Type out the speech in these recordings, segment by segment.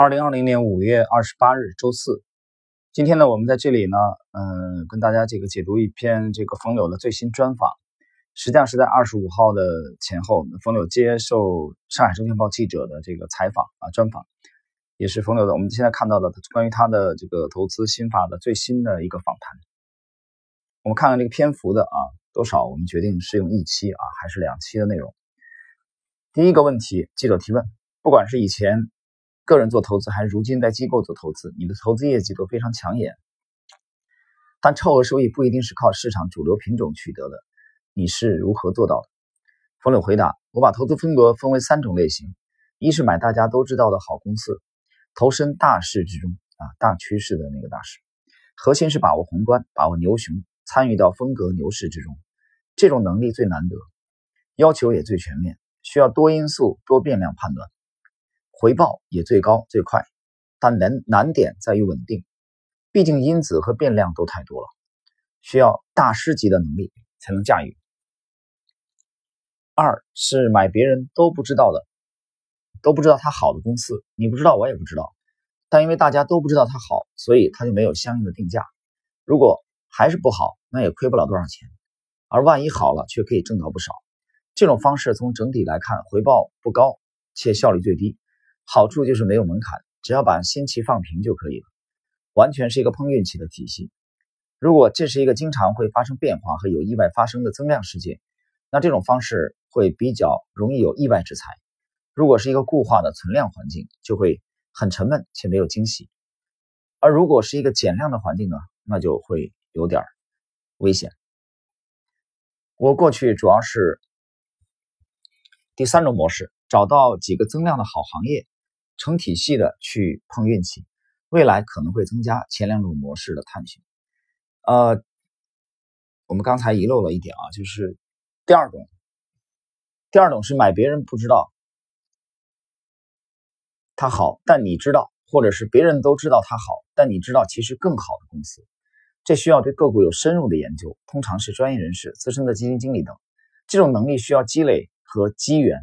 二零二零年五月二十八日，周四。今天呢，我们在这里呢，嗯，跟大家这个解读一篇这个冯柳的最新专访。实际上是在二十五号的前后，冯柳接受上海证券报记者的这个采访啊，专访，也是冯柳的。我们现在看到的关于他的这个投资心法的最新的一个访谈。我们看看这个篇幅的啊多少，我们决定是用一期啊还是两期的内容。第一个问题，记者提问：不管是以前。个人做投资还是如今在机构做投资，你的投资业绩都非常抢眼，但超额收益不一定是靠市场主流品种取得的，你是如何做到的？冯柳回答：我把投资风格分为三种类型，一是买大家都知道的好公司，投身大势之中啊，大趋势的那个大势，核心是把握宏观，把握牛熊，参与到风格牛市之中，这种能力最难得，要求也最全面，需要多因素多变量判断。回报也最高最快，但难难点在于稳定，毕竟因子和变量都太多了，需要大师级的能力才能驾驭。二是买别人都不知道的，都不知道它好的公司，你不知道我也不知道，但因为大家都不知道它好，所以它就没有相应的定价。如果还是不好，那也亏不了多少钱，而万一好了，却可以挣到不少。这种方式从整体来看，回报不高，且效率最低。好处就是没有门槛，只要把心气放平就可以了，完全是一个碰运气的体系。如果这是一个经常会发生变化和有意外发生的增量世界，那这种方式会比较容易有意外之财。如果是一个固化的存量环境，就会很沉闷且没有惊喜。而如果是一个减量的环境呢，那就会有点危险。我过去主要是第三种模式，找到几个增量的好行业。成体系的去碰运气，未来可能会增加前两种模式的探寻。呃，我们刚才遗漏了一点啊，就是第二种，第二种是买别人不知道它好，但你知道，或者是别人都知道它好，但你知道其实更好的公司。这需要对个股有深入的研究，通常是专业人士、资深的基金经理等。这种能力需要积累和机缘，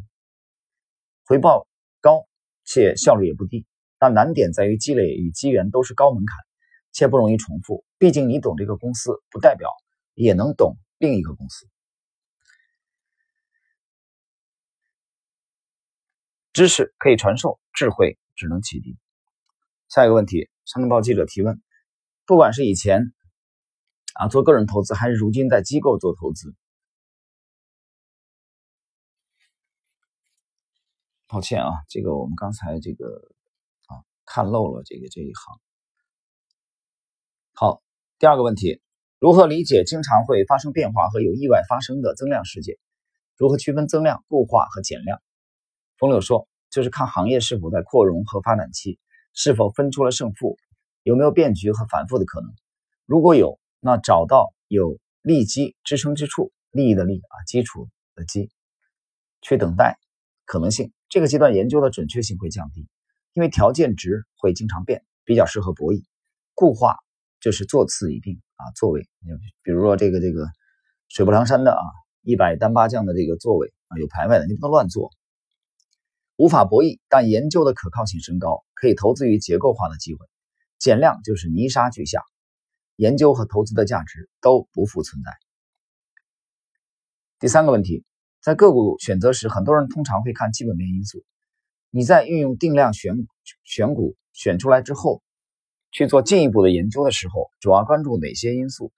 回报高。且效率也不低，但难点在于积累与机缘都是高门槛，且不容易重复。毕竟你懂这个公司，不代表也能懂另一个公司。知识可以传授，智慧只能启迪。下一个问题，商证报记者提问：不管是以前啊做个人投资，还是如今在机构做投资。抱歉啊，这个我们刚才这个啊看漏了这个这一行。好，第二个问题，如何理解经常会发生变化和有意外发生的增量事件？如何区分增量、固化和减量？冯柳说，就是看行业是否在扩容和发展期，是否分出了胜负，有没有变局和反复的可能。如果有，那找到有利基支撑之处，利益的利啊，基础的基，去等待可能性。这个阶段研究的准确性会降低，因为条件值会经常变，比较适合博弈。固化就是坐次已定啊，座位。比如说这个这个水泊梁山的啊，一百单八将的这个座位啊，有排位的，你不能乱坐。无法博弈，但研究的可靠性升高，可以投资于结构化的机会。减量就是泥沙俱下，研究和投资的价值都不复存在。第三个问题。在个股选择时，很多人通常会看基本面因素。你在运用定量选选股选出来之后，去做进一步的研究的时候，主要关注哪些因素？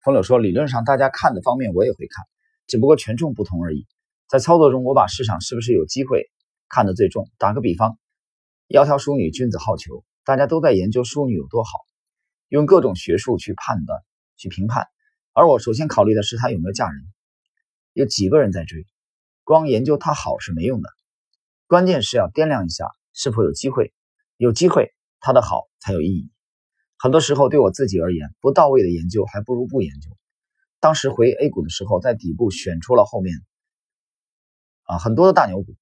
冯柳说，理论上大家看的方面我也会看，只不过权重不同而已。在操作中，我把市场是不是有机会看得最重。打个比方，窈窕淑女，君子好逑，大家都在研究淑女有多好，用各种学术去判断、去评判，而我首先考虑的是她有没有嫁人。有几个人在追，光研究它好是没用的，关键是要掂量一下是否有机会，有机会它的好才有意义。很多时候对我自己而言，不到位的研究还不如不研究。当时回 A 股的时候，在底部选出了后面啊很多的大牛股，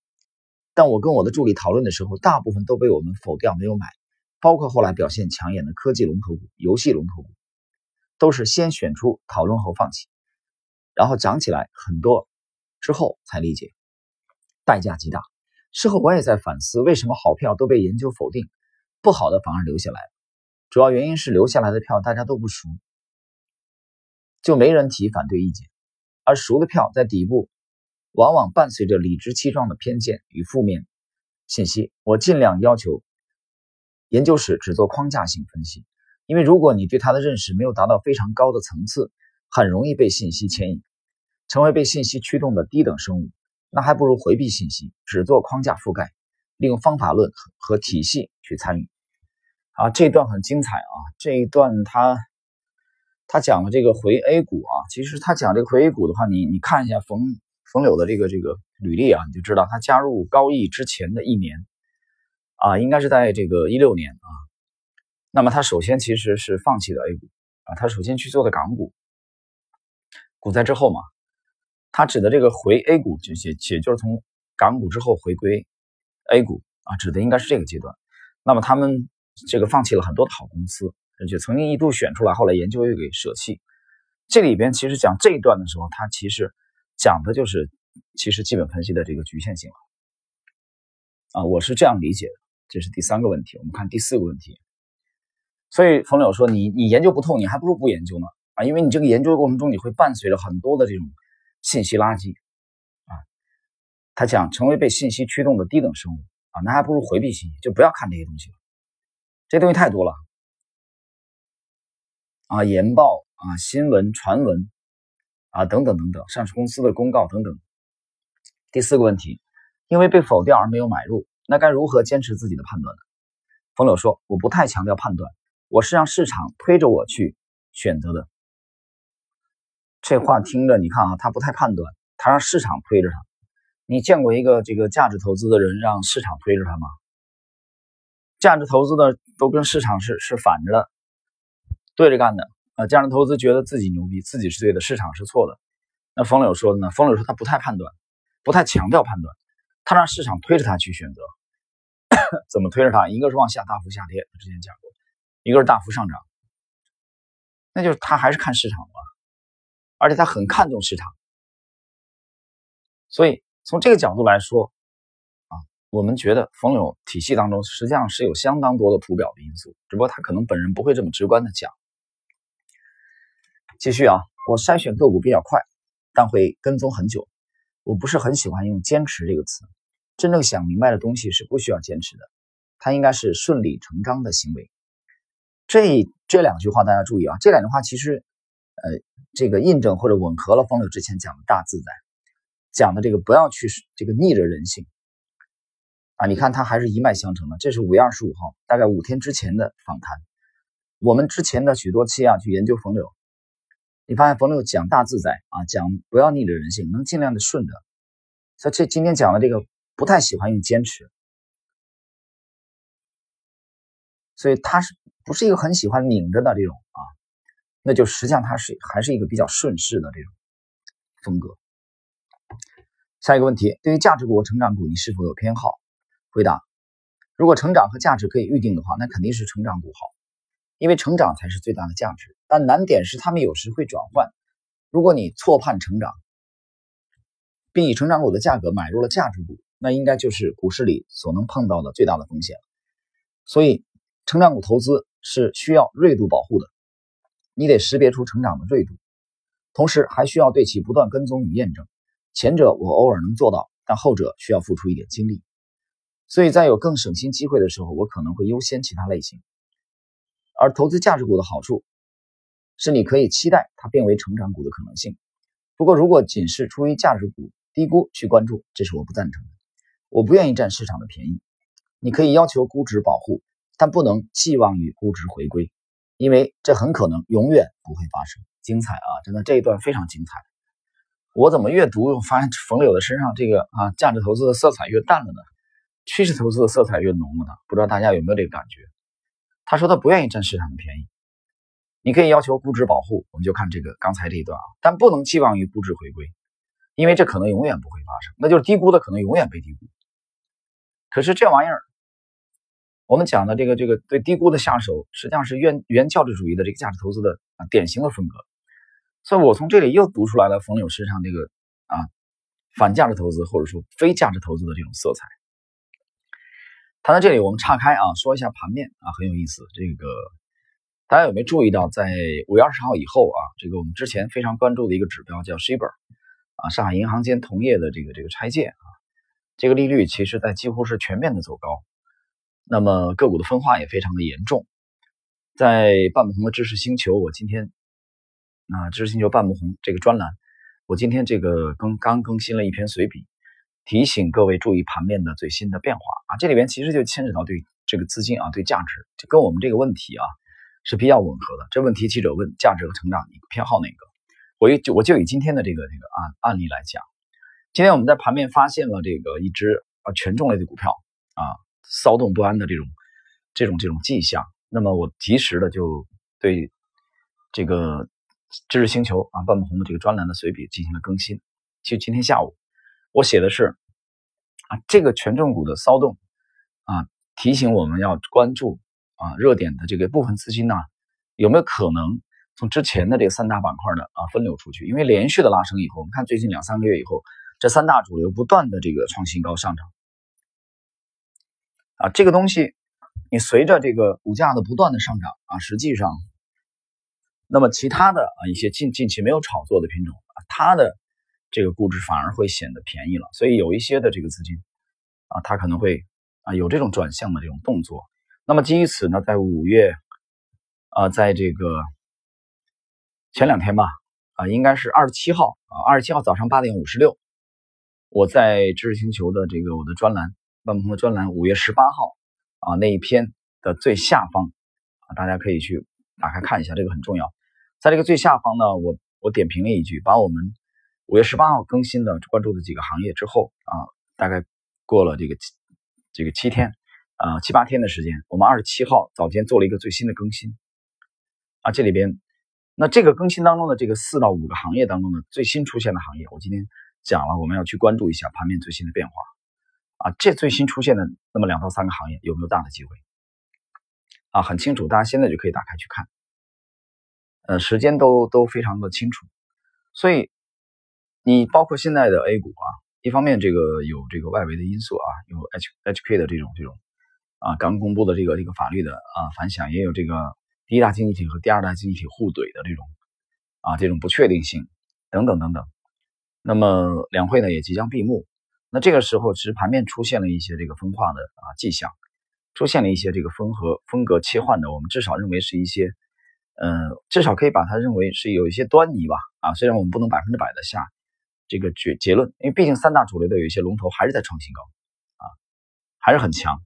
但我跟我的助理讨论的时候，大部分都被我们否掉，没有买。包括后来表现抢眼的科技龙头股、游戏龙头股，都是先选出讨论后放弃。然后涨起来很多之后才理解，代价极大。事后我也在反思，为什么好票都被研究否定，不好的反而留下来了？主要原因是留下来的票大家都不熟，就没人提反对意见，而熟的票在底部，往往伴随着理直气壮的偏见与负面信息。我尽量要求研究室只做框架性分析，因为如果你对它的认识没有达到非常高的层次，很容易被信息牵引，成为被信息驱动的低等生物。那还不如回避信息，只做框架覆盖，利用方法论和体系去参与。啊，这一段很精彩啊！这一段他他讲了这个回 A 股啊，其实他讲这个回 A 股的话，你你看一下冯冯柳的这个这个履历啊，你就知道他加入高毅之前的一年啊，应该是在这个一六年啊。那么他首先其实是放弃了 A 股啊，他首先去做的港股，股灾之后嘛。他指的这个回 A 股，就也也就是从港股之后回归 A 股啊，指的应该是这个阶段。那么他们这个放弃了很多的好公司，而且曾经一度选出来，后来研究又给舍弃。这里边其实讲这一段的时候，他其实讲的就是其实基本分析的这个局限性了啊，我是这样理解的。这是第三个问题，我们看第四个问题。所以冯柳说：“你你研究不透，你还不如不研究呢啊，因为你这个研究的过程中，你会伴随着很多的这种。”信息垃圾啊！他讲成为被信息驱动的低等生物啊，那还不如回避信息，就不要看这些东西了。这东西太多了啊，研报啊，新闻传闻啊，等等等等，上市公司的公告等等。第四个问题，因为被否掉而没有买入，那该如何坚持自己的判断呢？冯柳说：“我不太强调判断，我是让市场推着我去选择的。”这话听着，你看啊，他不太判断，他让市场推着他。你见过一个这个价值投资的人让市场推着他吗？价值投资的都跟市场是是反着的，对着干的啊。价值投资觉得自己牛逼，自己是对的，市场是错的。那冯柳说的呢？冯柳说他不太判断，不太强调判断，他让市场推着他去选择。怎么推着他？一个是往下大幅下跌，之前讲过；一个是大幅上涨，那就是他还是看市场吧。而且他很看重市场，所以从这个角度来说，啊，我们觉得冯柳体系当中实际上是有相当多的图表的因素，只不过他可能本人不会这么直观的讲。继续啊，我筛选个股比较快，但会跟踪很久。我不是很喜欢用“坚持”这个词，真正想明白的东西是不需要坚持的，它应该是顺理成章的行为。这这两句话大家注意啊，这两句话其实。呃，这个印证或者吻合了冯柳之前讲的大自在，讲的这个不要去这个逆着人性啊！你看他还是一脉相承的。这是五月二十五号，大概五天之前的访谈。我们之前的许多期啊，去研究冯柳，你发现冯柳讲大自在啊，讲不要逆着人性，能尽量的顺着。所以这今天讲的这个不太喜欢用坚持，所以他是不是一个很喜欢拧着的这种啊？那就实际上它是还是一个比较顺势的这种风格。下一个问题，对于价值股和成长股，你是否有偏好？回答：如果成长和价值可以预定的话，那肯定是成长股好，因为成长才是最大的价值。但难点是它们有时会转换。如果你错判成长，并以成长股的价格买入了价值股，那应该就是股市里所能碰到的最大的风险。所以，成长股投资是需要锐度保护的。你得识别出成长的锐度，同时还需要对其不断跟踪与验证。前者我偶尔能做到，但后者需要付出一点精力。所以在有更省心机会的时候，我可能会优先其他类型。而投资价值股的好处是，你可以期待它变为成长股的可能性。不过，如果仅是出于价值股低估去关注，这是我不赞成的。我不愿意占市场的便宜。你可以要求估值保护，但不能寄望于估值回归。因为这很可能永远不会发生。精彩啊，真的这一段非常精彩。我怎么越读，发现冯柳的身上这个啊价值投资的色彩越淡了呢？趋势投资的色彩越浓了呢？不知道大家有没有这个感觉？他说他不愿意占市场的便宜。你可以要求估值保护，我们就看这个刚才这一段啊，但不能寄望于估值回归，因为这可能永远不会发生。那就是低估的可能永远被低估。可是这玩意儿。我们讲的这个这个对低估的下手，实际上是原原教旨主义的这个价值投资的啊典型的风格，所以我从这里又读出来了冯柳身上这个啊反价值投资或者说非价值投资的这种色彩谈到这里，我们岔开啊，说一下盘面啊，很有意思。这个大家有没有注意到，在五月二十号以后啊，这个我们之前非常关注的一个指标叫 Shibor 啊，上海银行间同业的这个这个拆借啊，这个利率其实在几乎是全面的走高，那么个股的分化也非常的严重。在半亩红的知识星球，我今天啊，知识星球半亩红这个专栏，我今天这个更刚更新了一篇随笔。提醒各位注意盘面的最新的变化啊，这里边其实就牵扯到对这个资金啊，对价值，就跟我们这个问题啊是比较吻合的。这问题记者问价值和成长，你偏好哪个？我就我就以今天的这个这个案案例来讲，今天我们在盘面发现了这个一只啊权重类的股票啊骚动不安的这种这种这种迹象，那么我及时的就对这个知识星球啊半亩红的这个专栏的随笔进行了更新，就今天下午。我写的是啊，这个权重股的骚动啊，提醒我们要关注啊热点的这个部分资金呢，有没有可能从之前的这三大板块的啊分流出去？因为连续的拉升以后，我们看最近两三个月以后，这三大主流不断的这个创新高上涨啊，这个东西你随着这个股价的不断的上涨啊，实际上，那么其他的啊一些近近期没有炒作的品种啊，它的。这个估值反而会显得便宜了，所以有一些的这个资金啊，它可能会啊有这种转向的这种动作。那么基于此呢，在五月啊，在这个前两天吧啊，应该是二十七号啊，二十七号早上八点五十六，我在知识星球的这个我的专栏万鹏的专栏五月十八号啊那一篇的最下方啊，大家可以去打开看一下，这个很重要。在这个最下方呢，我我点评了一句，把我们。五月十八号更新的关注的几个行业之后啊，大概过了这个这个七天啊七八天的时间，我们二十七号早间做了一个最新的更新啊，这里边那这个更新当中的这个四到五个行业当中的最新出现的行业，我今天讲了，我们要去关注一下盘面最新的变化啊，这最新出现的那么两到三个行业有没有大的机会啊？很清楚，大家现在就可以打开去看，呃，时间都都非常的清楚，所以。你包括现在的 A 股啊，一方面这个有这个外围的因素啊，有 H H K 的这种这种啊刚公布的这个这个法律的啊反响，也有这个第一大经济体和第二大经济体互怼的这种啊这种不确定性等等等等。那么两会呢也即将闭幕，那这个时候其实盘面出现了一些这个分化的啊迹象，出现了一些这个风和风格切换的，我们至少认为是一些嗯至少可以把它认为是有一些端倪吧啊，虽然我们不能百分之百的下。这个结结论，因为毕竟三大主流的有一些龙头还是在创新高，啊，还是很强。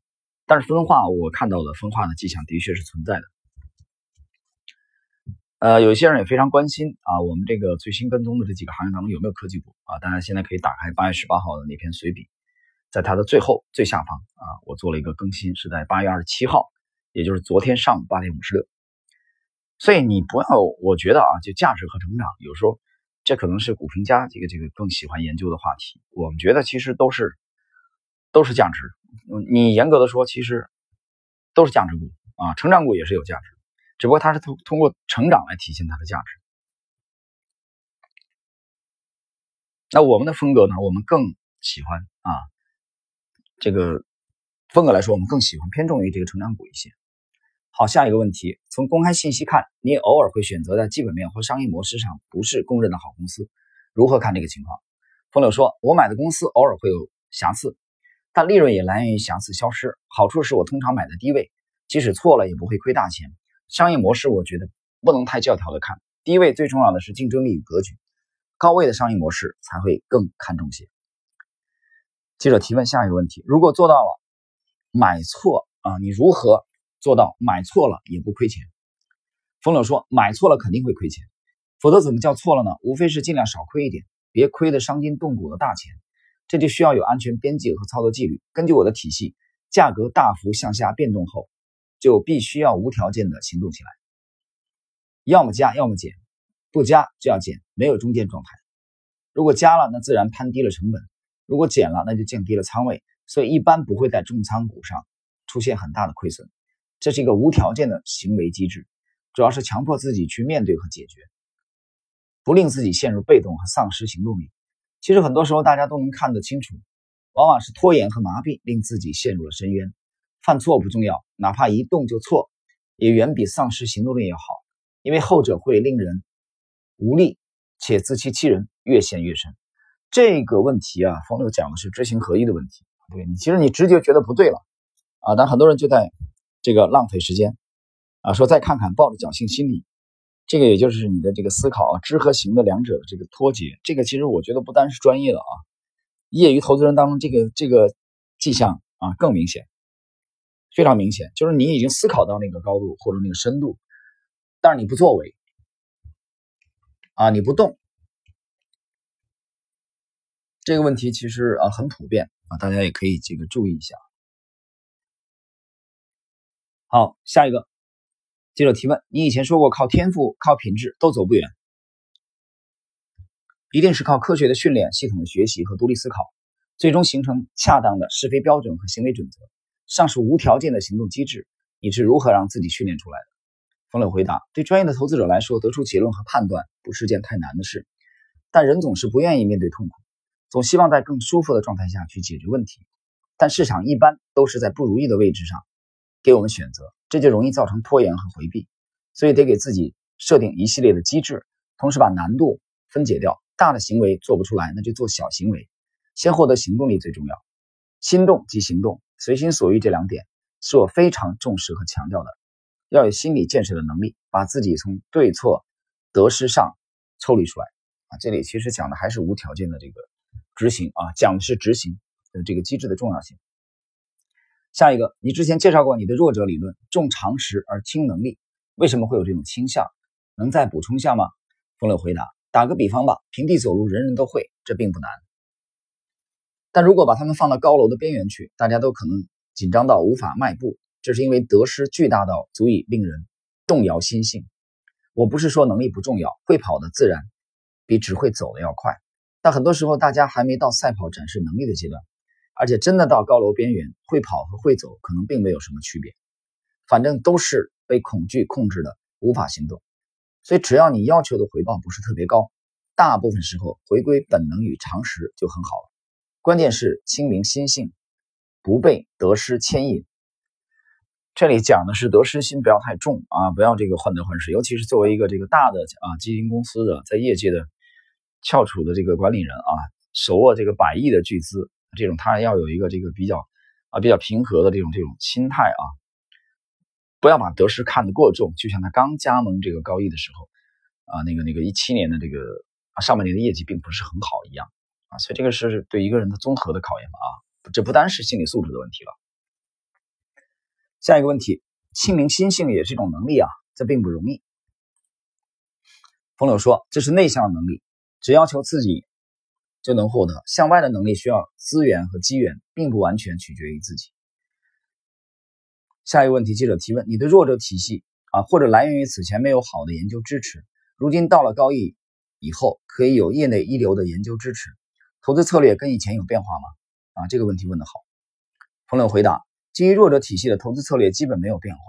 但是分化，我看到的分化的迹象的确是存在的。呃，有些人也非常关心啊，我们这个最新跟踪的这几个行业当中有没有科技股啊？大家现在可以打开八月十八号的那篇随笔，在它的最后最下方啊，我做了一个更新，是在八月二十七号，也就是昨天上午八点五十六。所以你不要，我觉得啊，就价值和成长，有时候。这可能是股评家这个这个更喜欢研究的话题。我们觉得其实都是都是价值。你严格的说，其实都是价值股啊，成长股也是有价值，只不过它是通通过成长来体现它的价值。那我们的风格呢？我们更喜欢啊，这个风格来说，我们更喜欢偏重于这个成长股一些。好，下一个问题，从公开信息看，你偶尔会选择在基本面或商业模式上不是公认的好公司，如何看这个情况？风柳说，我买的公司偶尔会有瑕疵，但利润也来源于瑕疵消失。好处是我通常买的低位，即使错了也不会亏大钱。商业模式我觉得不能太教条的看，低位最重要的是竞争力与格局，高位的商业模式才会更看重些。记者提问下一个问题，如果做到了买错啊，你如何？做到买错了也不亏钱。风柳说：“买错了肯定会亏钱，否则怎么叫错了呢？无非是尽量少亏一点，别亏得伤筋动骨的大钱。这就需要有安全边界和操作纪律。根据我的体系，价格大幅向下变动后，就必须要无条件的行动起来，要么加，要么减，不加就要减，没有中间状态。如果加了，那自然攀低了成本；如果减了，那就降低了仓位。所以一般不会在重仓股上出现很大的亏损。”这是一个无条件的行为机制，主要是强迫自己去面对和解决，不令自己陷入被动和丧失行动力。其实很多时候大家都能看得清楚，往往是拖延和麻痹令自己陷入了深渊。犯错不重要，哪怕一动就错，也远比丧失行动力要好，因为后者会令人无力且自欺欺人，越陷越深。这个问题啊，冯柳讲的是知行合一的问题。对你，其实你直觉觉得不对了啊，但很多人就在这个浪费时间啊，说再看看，抱着侥幸心理。这个也就是你的这个思考啊，知和行的两者的这个脱节。这个其实我觉得不单是专业的啊，业余投资人当中这个这个迹象啊更明显，非常明显，就是你已经思考到那个高度或者那个深度，但是你不作为啊，你不动。这个问题其实啊很普遍啊，大家也可以这个注意一下。好，下一个。记者提问：你以前说过，靠天赋、靠品质都走不远，一定是靠科学的训练、系统的学习和独立思考，最终形成恰当的是非标准和行为准则。上述无条件的行动机制，你是如何让自己训练出来的？冯磊回答：对专业的投资者来说，得出结论和判断不是件太难的事，但人总是不愿意面对痛苦，总希望在更舒服的状态下去解决问题，但市场一般都是在不如意的位置上给我们选择。这就容易造成拖延和回避，所以得给自己设定一系列的机制，同时把难度分解掉。大的行为做不出来，那就做小行为，先获得行动力最重要。心动即行动，随心所欲这两点是我非常重视和强调的。要有心理建设的能力，把自己从对错得失上抽离出来。啊，这里其实讲的还是无条件的这个执行啊，讲的是执行的这个机制的重要性。下一个，你之前介绍过你的弱者理论，重常识而轻能力，为什么会有这种倾向？能再补充下吗？风柳回答：打个比方吧，平地走路人人都会，这并不难。但如果把他们放到高楼的边缘去，大家都可能紧张到无法迈步，这是因为得失巨大到足以令人动摇心性。我不是说能力不重要，会跑的自然比只会走的要快，但很多时候大家还没到赛跑展示能力的阶段。而且真的到高楼边缘，会跑和会走可能并没有什么区别，反正都是被恐惧控制的，无法行动。所以只要你要求的回报不是特别高，大部分时候回归本能与常识就很好了。关键是清明心性，不被得失牵引。这里讲的是得失心不要太重啊，不要这个患得患失。尤其是作为一个这个大的啊基金公司的在业界的翘楚的这个管理人啊，手握这个百亿的巨资。这种他要有一个这个比较啊比较平和的这种这种心态啊，不要把得失看得过重。就像他刚加盟这个高毅的时候啊，那个那个一七年的这个上半年的业绩并不是很好一样啊，所以这个是对一个人的综合的考验吧啊，这不单是心理素质的问题了。下一个问题，清明心性也是一种能力啊，这并不容易。冯柳说，这是内向能力，只要求自己。就能获得向外的能力，需要资源和机缘，并不完全取决于自己。下一个问题，记者提问：你的弱者体系啊，或者来源于此前没有好的研究支持，如今到了高一以后，可以有业内一流的研究支持，投资策略跟以前有变化吗？啊，这个问题问得好。冯柳回答：基于弱者体系的投资策略基本没有变化，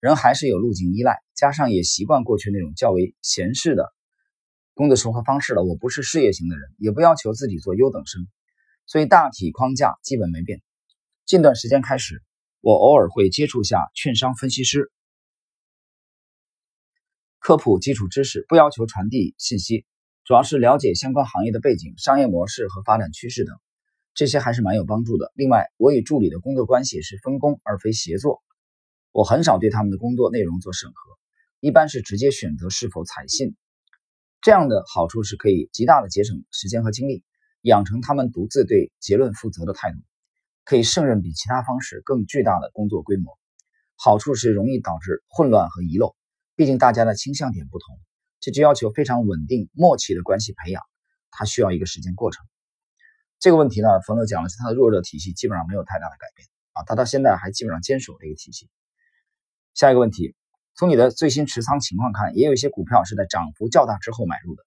人还是有路径依赖，加上也习惯过去那种较为闲适的。工作生活方式了，我不是事业型的人，也不要求自己做优等生，所以大体框架基本没变。近段时间开始，我偶尔会接触下券商分析师，科普基础知识，不要求传递信息，主要是了解相关行业的背景、商业模式和发展趋势等，这些还是蛮有帮助的。另外，我与助理的工作关系是分工而非协作，我很少对他们的工作内容做审核，一般是直接选择是否采信。这样的好处是可以极大的节省时间和精力，养成他们独自对结论负责的态度，可以胜任比其他方式更巨大的工作规模。好处是容易导致混乱和遗漏，毕竟大家的倾向点不同，这就要求非常稳定默契的关系培养，它需要一个时间过程。这个问题呢，冯乐讲的是他的弱热体系基本上没有太大的改变啊，他到现在还基本上坚守这个体系。下一个问题。从你的最新持仓情况看，也有一些股票是在涨幅较大之后买入的，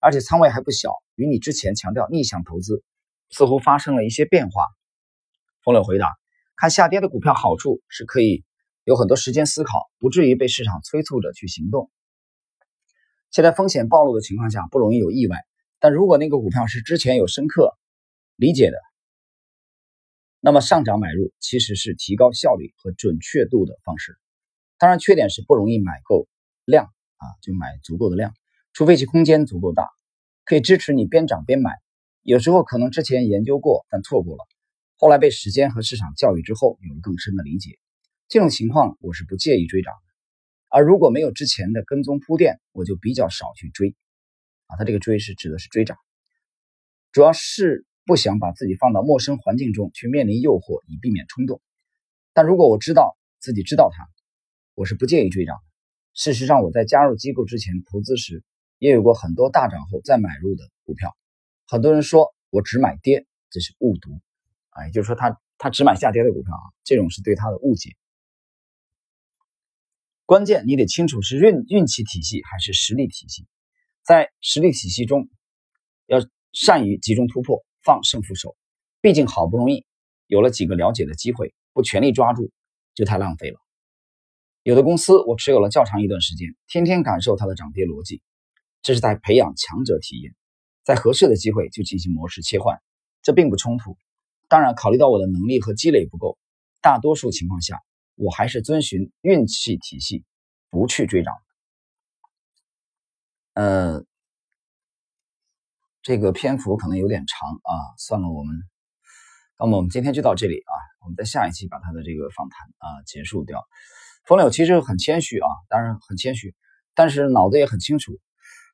而且仓位还不小，与你之前强调逆向投资似乎发生了一些变化。冯柳回答：看下跌的股票，好处是可以有很多时间思考，不至于被市场催促着去行动。现在风险暴露的情况下，不容易有意外。但如果那个股票是之前有深刻理解的，那么上涨买入其实是提高效率和准确度的方式。当然，缺点是不容易买够量啊，就买足够的量，除非其空间足够大，可以支持你边涨边买。有时候可能之前研究过，但错过了，后来被时间和市场教育之后，有了更深的理解。这种情况我是不介意追涨。而如果没有之前的跟踪铺垫，我就比较少去追。啊，他这个追是指的是追涨，主要是不想把自己放到陌生环境中去面临诱惑，以避免冲动。但如果我知道自己知道它，我是不介意追涨。事实上，我在加入机构之前投资时，也有过很多大涨后再买入的股票。很多人说我只买跌，这是误读啊，也就是说他他只买下跌的股票啊，这种是对他的误解。关键你得清楚是运运气体系还是实力体系。在实力体系中，要善于集中突破，放胜负手。毕竟好不容易有了几个了解的机会，不全力抓住就太浪费了。有的公司我持有了较长一段时间，天天感受它的涨跌逻辑，这是在培养强者体验。在合适的机会就进行模式切换，这并不冲突。当然，考虑到我的能力和积累不够，大多数情况下我还是遵循运气体系，不去追涨。呃，这个篇幅可能有点长啊，算了，我们，那么我们今天就到这里啊，我们在下一期把他的这个访谈啊结束掉。冯柳其实很谦虚啊，当然很谦虚，但是脑子也很清楚。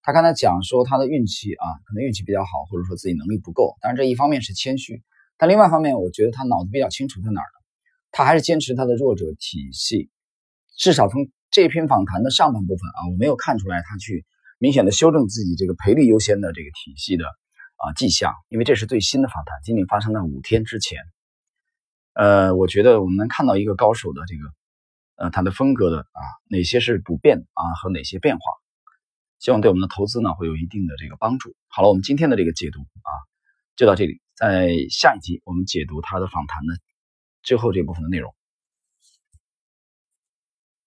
他刚才讲说他的运气啊，可能运气比较好，或者说自己能力不够，当然这一方面是谦虚，但另外一方面，我觉得他脑子比较清楚在哪儿呢？他还是坚持他的弱者体系，至少从这篇访谈的上半部分啊，我没有看出来他去。明显的修正自己这个赔率优先的这个体系的啊迹象，因为这是最新的访谈，仅仅发生在五天之前。呃，我觉得我们能看到一个高手的这个呃他的风格的啊哪些是不变啊和哪些变化，希望对我们的投资呢会有一定的这个帮助。好了，我们今天的这个解读啊就到这里，在下一集我们解读他的访谈的最后这部分的内容。